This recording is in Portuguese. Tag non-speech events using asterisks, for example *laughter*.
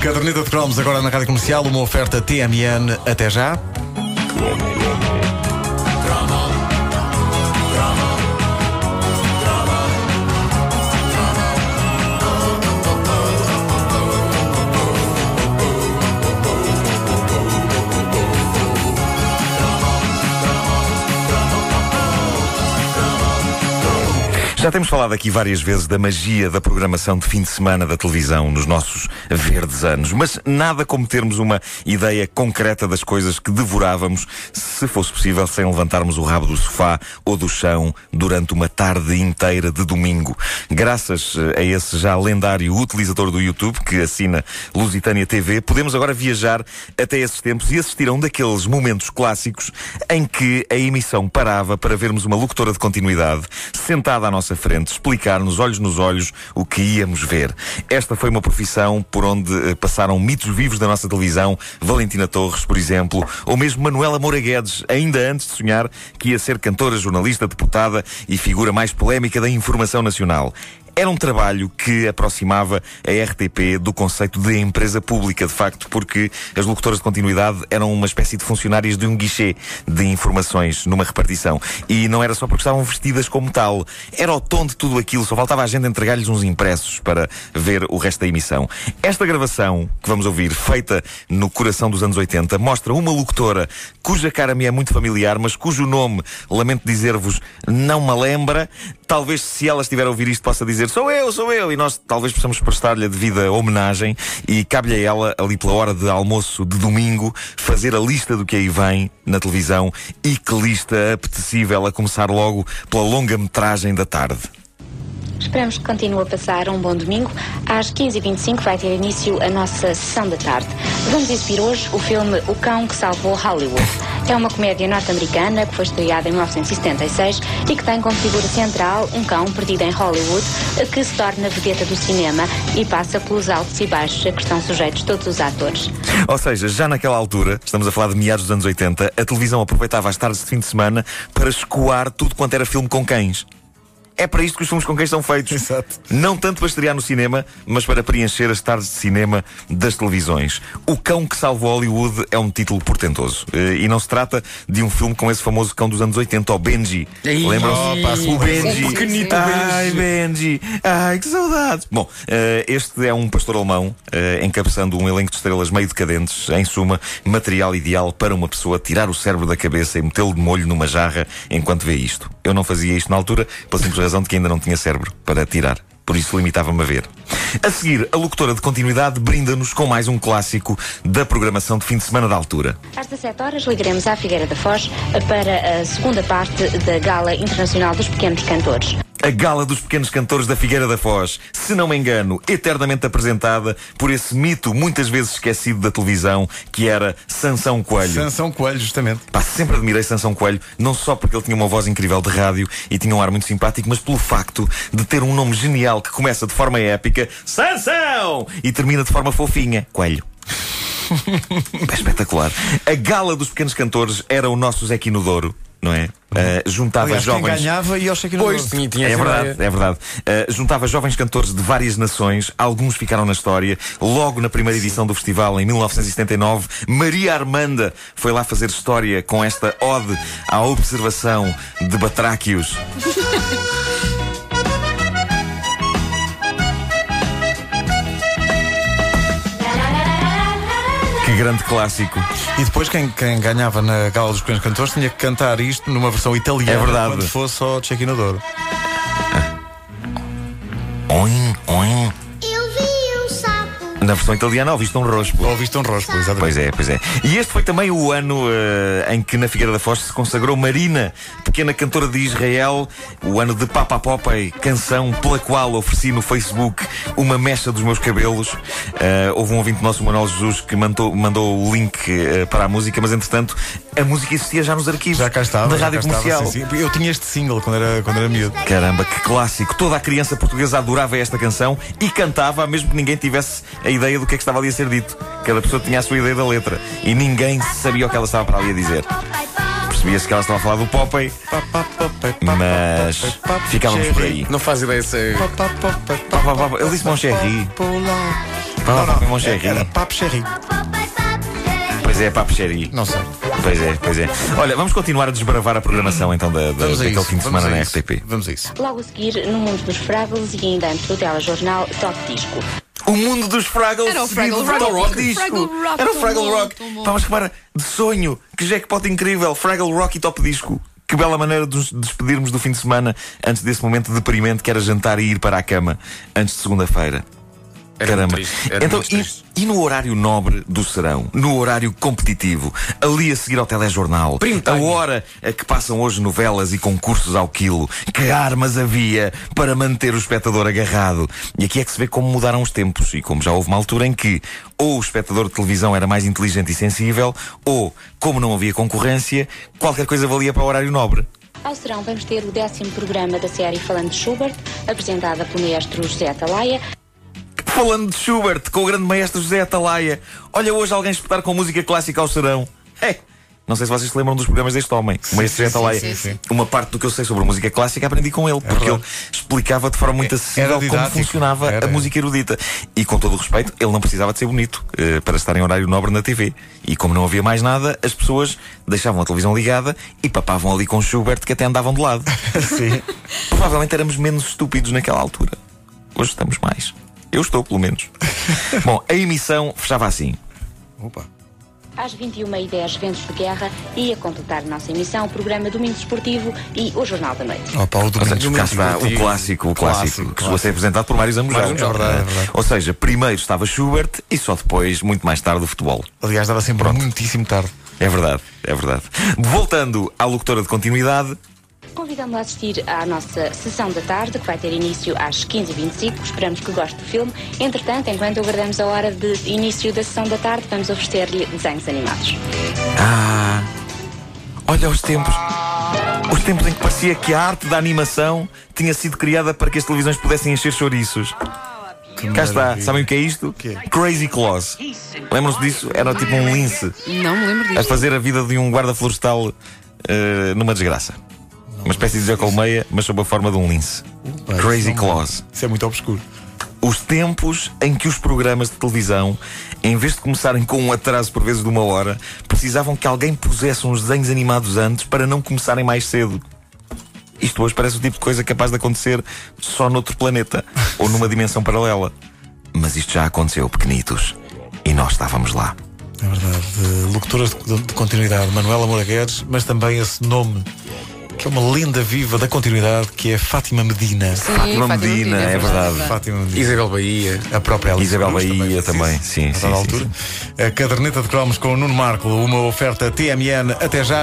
Caderneta de Cromos agora na Rádio Comercial, uma oferta TMN. Até já. Já temos falado aqui várias vezes da magia da programação de fim de semana da televisão nos nossos verdes anos, mas nada como termos uma ideia concreta das coisas que devorávamos, se fosse possível, sem levantarmos o rabo do sofá ou do chão durante uma tarde inteira de domingo. Graças eh, a esse já lendário utilizador do YouTube que assina Lusitânia TV, podemos agora viajar até esses tempos e assistir a um daqueles momentos clássicos em que a emissão parava para vermos uma locutora de continuidade sentada à nossa nossa frente, explicar-nos, olhos nos olhos, o que íamos ver. Esta foi uma profissão por onde uh, passaram mitos vivos da nossa televisão, Valentina Torres, por exemplo, ou mesmo Manuela Moura Guedes, ainda antes de sonhar que ia ser cantora, jornalista, deputada e figura mais polémica da informação nacional. Era um trabalho que aproximava a RTP do conceito de empresa pública, de facto, porque as locutoras de continuidade eram uma espécie de funcionárias de um guichê de informações numa repartição. E não era só porque estavam vestidas como tal. Era o tom de tudo aquilo, só faltava a gente entregar-lhes uns impressos para ver o resto da emissão. Esta gravação que vamos ouvir, feita no coração dos anos 80, mostra uma locutora cuja cara me é muito familiar, mas cujo nome, lamento dizer-vos, não me lembra. Talvez se ela estiver a ouvir isto possa dizer sou eu, sou eu, e nós talvez possamos prestar-lhe a devida homenagem e cabe-lhe a ela, ali pela hora de almoço de domingo, fazer a lista do que aí vem na televisão e que lista apetecível a começar logo pela longa-metragem da tarde. Esperamos que continue a passar um bom domingo. Às 15h25 vai ter início a nossa sessão da tarde. Vamos exibir hoje o filme O Cão que Salvou Hollywood. É uma comédia norte-americana que foi estreada em 1976 e que tem como figura central um cão perdido em Hollywood que se torna vedeta do cinema e passa pelos altos e baixos a que estão sujeitos todos os atores. Ou seja, já naquela altura, estamos a falar de meados dos anos 80, a televisão aproveitava as tardes de fim de semana para escoar tudo quanto era filme com cães. É para isto que os filmes com quem são feitos. Exato. Não tanto para estrear no cinema, mas para preencher as tardes de cinema das televisões. O Cão que Salvou Hollywood é um título portentoso. Eh, e não se trata de um filme com esse famoso cão dos anos 80, o Benji. Lembram-se? Oh, o Benji. O pequenito Ai, Benji. Ai, que saudades. Bom, eh, este é um pastor alemão eh, encabeçando um elenco de estrelas meio decadentes. Em suma, material ideal para uma pessoa tirar o cérebro da cabeça e metê-lo de molho numa jarra enquanto vê isto. Eu não fazia isto na altura, pela simples razão de que ainda não tinha cérebro para tirar. Por isso limitava-me a ver. A seguir, a locutora de continuidade brinda-nos com mais um clássico da programação de fim de semana da altura. Às 17 horas ligaremos à Figueira da Foz para a segunda parte da Gala Internacional dos Pequenos Cantores a Gala dos Pequenos Cantores da Figueira da Foz, se não me engano, eternamente apresentada por esse mito muitas vezes esquecido da televisão, que era Sansão Coelho. Sansão Coelho, justamente. Pá, sempre admirei Sansão Coelho, não só porque ele tinha uma voz incrível de rádio e tinha um ar muito simpático, mas pelo facto de ter um nome genial que começa de forma épica, Sansão! E termina de forma fofinha, Coelho. *laughs* é espetacular. A Gala dos Pequenos Cantores era o nosso Zé Douro não é? Uh, juntava Aliás, jovens. Quem ganhava e aos Pois, tinha, tinha é verdade, é verdade. Uh, juntava jovens cantores de várias nações, alguns ficaram na história. Logo na primeira edição do festival, em 1979, Maria Armanda foi lá fazer história com esta ode à observação de batráquios. *laughs* grande clássico. E depois quem, quem ganhava na Gala dos Pequenos Cantores tinha que cantar isto numa versão italiana. É verdade. Quando fosse só Chequino Na versão italiana, ouviste um rospo. Ouviste um rospo, exatamente. Pois é, pois é. E este foi também o ano uh, em que na Figueira da Foz se consagrou Marina, pequena cantora de Israel, o ano de Papa Popeye, canção pela qual ofereci no Facebook uma mecha dos meus cabelos. Uh, houve um ouvinte nosso, Manuel Jesus, que mandou, mandou o link uh, para a música, mas entretanto a música existia já nos arquivos Já cá estava. da já rádio cá estava, comercial. sim, sim. Eu tinha este single quando era, quando era miúdo. Caramba, que clássico! Toda a criança portuguesa adorava esta canção e cantava, mesmo que ninguém tivesse a ideia do que é que estava ali a ser dito. Cada pessoa tinha a sua ideia da letra e ninguém sabia o que ela estava para ali a dizer. Percebia-se que ela estava a falar do Popeye, mas ficávamos por aí. Não faz ideia se. Pá, Ele disse Moncherry. Papa Moncherry. Era Papo Cherry. Pois é, Papo Cherry. Não sei. Pois é, pois é. Olha, vamos continuar a desbravar a programação então da, da, daquele isso. fim de semana na. RTP. Vamos a isso. Logo a seguir, no mundo dos Fraggles e ainda antes do telejornal Top Disco. O mundo dos Fraggles. Era o Fraggle Rock. Top Disco. Fraggle Rock, Era o Fraggle bom, Rock. Vamos repara, de sonho. Que jackpot incrível. Fraggle Rock e Top Disco. Que bela maneira de nos despedirmos do fim de semana antes desse momento deprimente que era jantar e ir para a cama antes de segunda-feira. Era Caramba. triste, era então, e, e no horário nobre do serão, no horário competitivo, ali a seguir ao telejornal, a hora a que passam hoje novelas e concursos ao quilo, que armas havia para manter o espectador agarrado? E aqui é que se vê como mudaram os tempos e como já houve uma altura em que ou o espectador de televisão era mais inteligente e sensível, ou, como não havia concorrência, qualquer coisa valia para o horário nobre. Ao serão vamos ter o décimo programa da série Falando de Schubert, apresentada pelo maestro José Atalaia. Falando de Schubert, com o grande maestro José Atalaia. Olha hoje alguém espetar com música clássica ao serão. É. Não sei se vocês se lembram dos programas deste homem, o maestro José Atalaia. sim, sim. Uma parte do que eu sei sobre música clássica aprendi com ele, porque ele explicava de forma muito acessível como funcionava Era, a música erudita. E com todo o respeito, ele não precisava de ser bonito eh, para estar em horário nobre na TV. E como não havia mais nada, as pessoas deixavam a televisão ligada e papavam ali com Schubert que até andavam de lado. *laughs* Sim. Provavelmente éramos menos estúpidos naquela altura. Hoje estamos mais. Eu estou, pelo menos. *laughs* Bom, a emissão fechava assim. Opa. Às 21h10, Ventos de Guerra e a completar a nossa emissão, o programa Domingo Desportivo e o Jornal da Noite. Opa, o Ou domingo. seja, cá está o Domingo. clássico, o clássico, Clássico, que chegou a ser apresentado por Mário Zambujal. É verdade, é verdade. Ou seja, primeiro estava Schubert e só depois, muito mais tarde, o futebol. Aliás, dava sempre muitíssimo tarde. É verdade, é verdade. Voltando à locutora de continuidade, Convidamos-la a assistir à nossa sessão da tarde, que vai ter início às 15h25. Esperamos que goste do filme. Entretanto, enquanto aguardamos a hora de início da sessão da tarde, vamos oferecer-lhe desenhos animados. Ah, olha os tempos. Os tempos em que parecia que a arte da animação tinha sido criada para que as televisões pudessem encher chouriços. Cá está, sabem o que é isto? quê? Crazy Claus. Lembram-se disso? Era tipo um lince Não me lembro a disto. fazer a vida de um guarda florestal eh, numa desgraça. Uma espécie de Colmeia, mas sob a forma de um lince. Pá, Crazy isso não- Claus. Isso é muito obscuro. Os tempos em que os programas de televisão, em vez de começarem com um atraso por vezes de uma hora, precisavam que alguém pusesse uns desenhos animados antes para não começarem mais cedo. Isto hoje parece o tipo de coisa capaz de acontecer só noutro planeta ou numa *laughs* dimensão paralela. Mas isto já aconteceu, pequenitos. E nós estávamos lá. É verdade. De locutoras de, de continuidade, Manuela Moura Guedes, mas também esse nome, que é uma lenda viva da continuidade, que é Fátima Medina. Sim, Fátima Medina, é verdade. Fátima Medina. Isabel Bahia. A própria Alice Isabel Cruz Bahia também, sim, a sim, dada sim, altura. A caderneta de cromos com o Nuno Marco, uma oferta TMN até já.